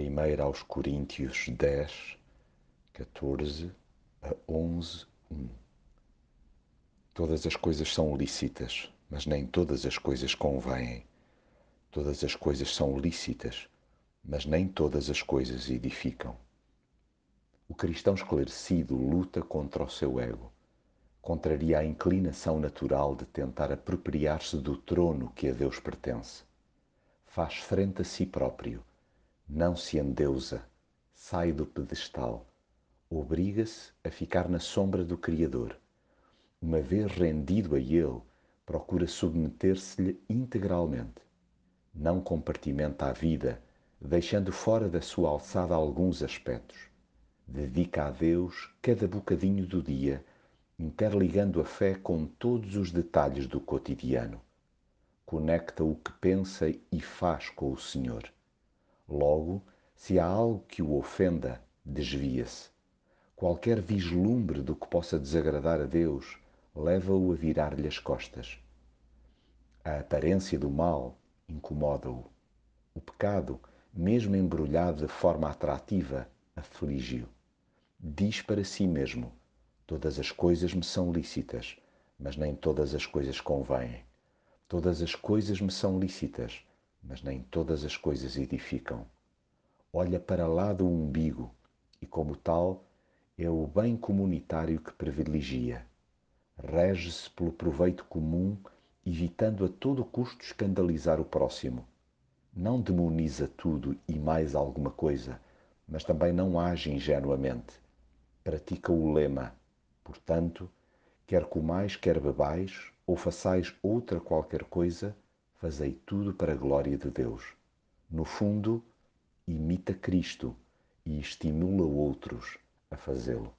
1 aos Coríntios 10, 14 a 11, 1. Todas as coisas são lícitas, mas nem todas as coisas convêm. Todas as coisas são lícitas, mas nem todas as coisas edificam. O cristão esclarecido luta contra o seu ego, contraria a inclinação natural de tentar apropriar-se do trono que a Deus pertence. Faz frente a si próprio não se endeusa, sai do pedestal, obriga-se a ficar na sombra do Criador. Uma vez rendido a Ele, procura submeter-se-lhe integralmente. Não compartimenta a vida, deixando fora da sua alçada alguns aspectos. Dedica a Deus cada bocadinho do dia, interligando a fé com todos os detalhes do cotidiano. Conecta o que pensa e faz com o Senhor Logo, se há algo que o ofenda, desvia-se. Qualquer vislumbre do que possa desagradar a Deus leva-o a virar-lhe as costas. A aparência do mal incomoda-o. O pecado, mesmo embrulhado de forma atrativa, aflige-o. Diz para si mesmo: Todas as coisas me são lícitas, mas nem todas as coisas convêm. Todas as coisas me são lícitas, mas nem todas as coisas edificam. Olha para lá do umbigo e, como tal, é o bem comunitário que privilegia. Rege-se pelo proveito comum, evitando a todo custo escandalizar o próximo. Não demoniza tudo e mais alguma coisa, mas também não age ingenuamente. Pratica o lema, portanto, quer comais, quer bebais, ou façais outra qualquer coisa, fazei tudo para a glória de Deus. No fundo, imita Cristo e estimula outros a fazê-lo.